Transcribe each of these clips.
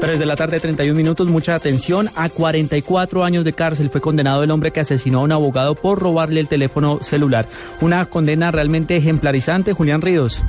3 de la tarde, 31 minutos. Mucha atención. A 44 años de cárcel fue condenado el hombre que asesinó a un abogado por robarle el teléfono celular. Una condena realmente ejemplarizante. Julián Ríos.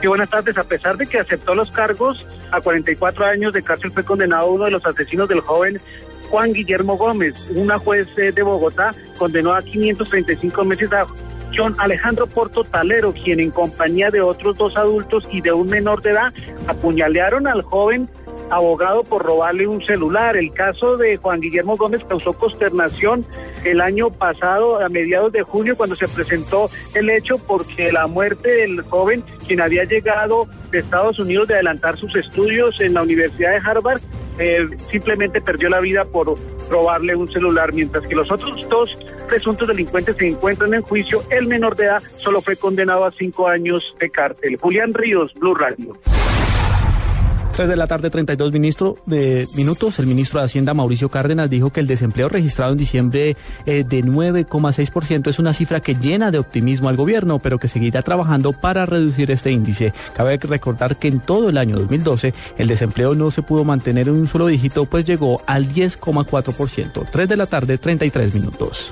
Sí, buenas tardes. A pesar de que aceptó los cargos, a 44 años de cárcel fue condenado uno de los asesinos del joven Juan Guillermo Gómez. Una juez eh, de Bogotá condenó a 535 meses a John Alejandro Porto Talero, quien en compañía de otros dos adultos y de un menor de edad apuñalearon al joven abogado por robarle un celular. El caso de Juan Guillermo Gómez causó consternación el año pasado, a mediados de junio, cuando se presentó el hecho porque la muerte del joven, quien había llegado de Estados Unidos de adelantar sus estudios en la Universidad de Harvard, eh, simplemente perdió la vida por robarle un celular, mientras que los otros dos presuntos delincuentes se encuentran en juicio. El menor de edad solo fue condenado a cinco años de cárcel. Julián Ríos, Blue Radio. 3 de la tarde, 32 ministro de minutos. El ministro de Hacienda, Mauricio Cárdenas, dijo que el desempleo registrado en diciembre eh, de 9,6% es una cifra que llena de optimismo al gobierno, pero que seguirá trabajando para reducir este índice. Cabe recordar que en todo el año 2012 el desempleo no se pudo mantener en un solo dígito, pues llegó al 10,4%. 3 de la tarde, 33 minutos.